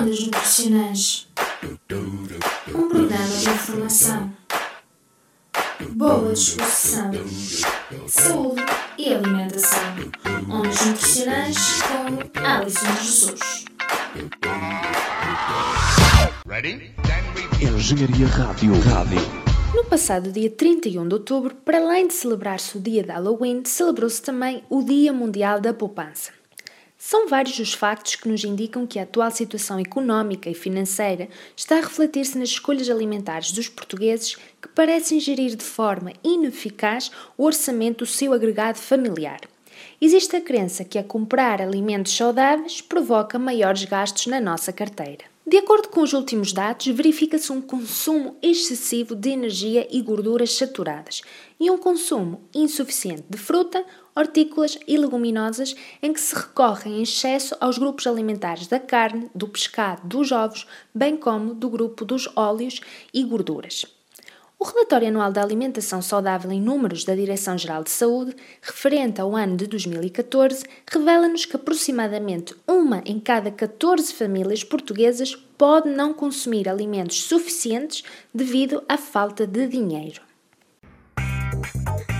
Ondas Nutricionais Um programa de informação, boa disposição, saúde e alimentação. Ondas Nutricionais com Alison Jesus. Engenharia Rádio. Rádio. No passado dia 31 de outubro, para além de celebrar-se o dia de Halloween, celebrou-se também o Dia Mundial da Poupança. São vários os factos que nos indicam que a atual situação económica e financeira está a refletir-se nas escolhas alimentares dos portugueses que parecem gerir de forma ineficaz o orçamento do seu agregado familiar. Existe a crença que a comprar alimentos saudáveis provoca maiores gastos na nossa carteira. De acordo com os últimos dados, verifica-se um consumo excessivo de energia e gorduras saturadas e um consumo insuficiente de fruta, hortícolas e leguminosas, em que se recorre em excesso aos grupos alimentares da carne, do pescado, dos ovos, bem como do grupo dos óleos e gorduras. O relatório anual da alimentação saudável em números da Direção-Geral de Saúde, referente ao ano de 2014, revela-nos que aproximadamente uma em cada 14 famílias portuguesas pode não consumir alimentos suficientes devido à falta de dinheiro.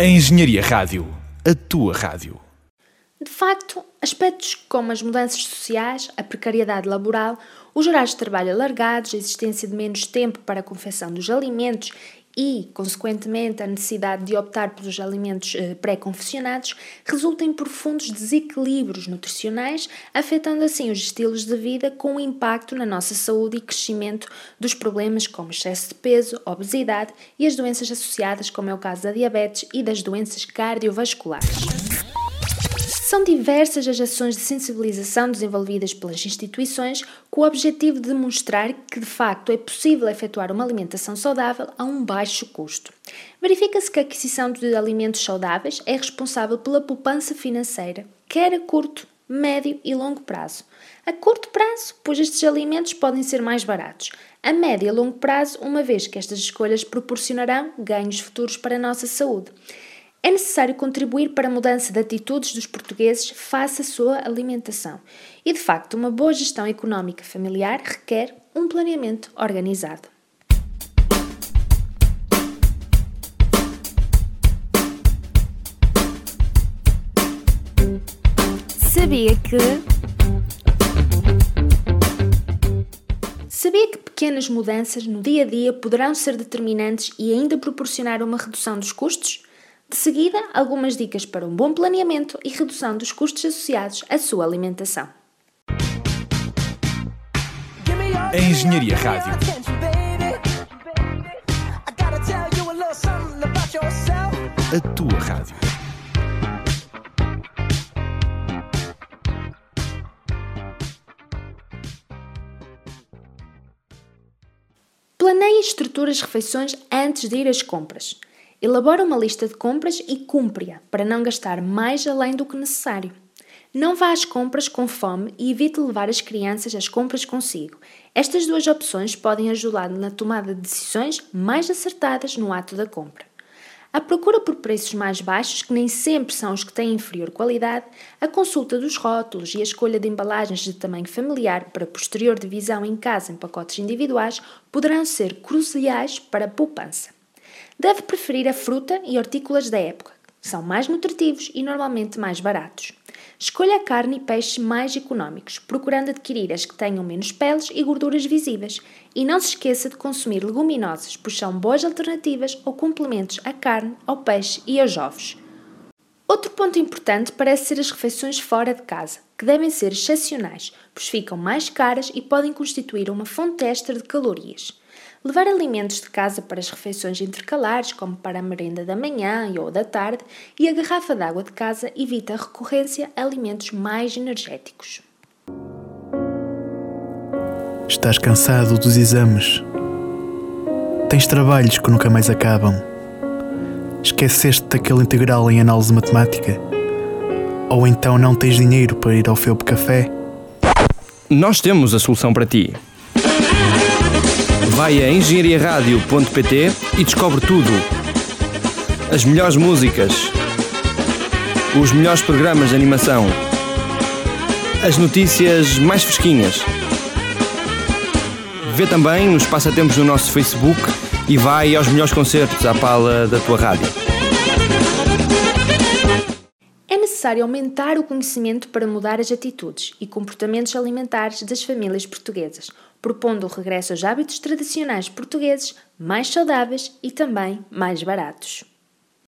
A Engenharia Rádio. A tua rádio. De facto, aspectos como as mudanças sociais, a precariedade laboral, os horários de trabalho alargados, a existência de menos tempo para a confecção dos alimentos e, consequentemente, a necessidade de optar pelos alimentos eh, pré-confeccionados resulta em profundos desequilíbrios nutricionais, afetando assim os estilos de vida com impacto na nossa saúde e crescimento dos problemas como excesso de peso, obesidade e as doenças associadas, como é o caso da diabetes e das doenças cardiovasculares. São diversas as ações de sensibilização desenvolvidas pelas instituições com o objetivo de demonstrar que, de facto, é possível efetuar uma alimentação saudável a um baixo custo. Verifica-se que a aquisição de alimentos saudáveis é responsável pela poupança financeira, quer a curto, médio e longo prazo. A curto prazo, pois estes alimentos podem ser mais baratos. A médio e longo prazo, uma vez que estas escolhas proporcionarão ganhos futuros para a nossa saúde. É necessário contribuir para a mudança de atitudes dos portugueses face à sua alimentação. E, de facto, uma boa gestão económica familiar requer um planeamento organizado. Sabia que. Sabia que pequenas mudanças no dia a dia poderão ser determinantes e ainda proporcionar uma redução dos custos? De seguida, algumas dicas para um bom planeamento e redução dos custos associados à sua alimentação. A Engenharia Rádio. A tua rádio. Planeie e estruture as refeições antes de ir às compras. Elabora uma lista de compras e cumpre-a para não gastar mais além do que necessário. Não vá às compras com fome e evite levar as crianças às compras consigo. Estas duas opções podem ajudar na tomada de decisões mais acertadas no ato da compra. A procura por preços mais baixos, que nem sempre são os que têm inferior qualidade, a consulta dos rótulos e a escolha de embalagens de tamanho familiar para posterior divisão em casa em pacotes individuais poderão ser cruciais para a poupança. Deve preferir a fruta e hortícolas da época. São mais nutritivos e normalmente mais baratos. Escolha a carne e peixe mais económicos, procurando adquirir as que tenham menos peles e gorduras visíveis. E não se esqueça de consumir leguminosas, pois são boas alternativas ou complementos à carne, ao peixe e aos ovos. Outro ponto importante parece ser as refeições fora de casa, que devem ser excepcionais, pois ficam mais caras e podem constituir uma fonte extra de calorias. Levar alimentos de casa para as refeições intercalares, como para a merenda da manhã ou da tarde, e a garrafa de água de casa evita a recorrência a alimentos mais energéticos. Estás cansado dos exames. Tens trabalhos que nunca mais acabam. Esqueceste daquele integral em análise matemática? Ou então não tens dinheiro para ir ao Felpe Café? Nós temos a solução para ti. Vai a engenhariaradio.pt e descobre tudo. As melhores músicas, os melhores programas de animação, as notícias mais fresquinhas. Vê também os passatempos no nosso Facebook e vai aos melhores concertos à pala da tua rádio. É necessário aumentar o conhecimento para mudar as atitudes e comportamentos alimentares das famílias portuguesas, propondo o regresso aos hábitos tradicionais portugueses mais saudáveis e também mais baratos.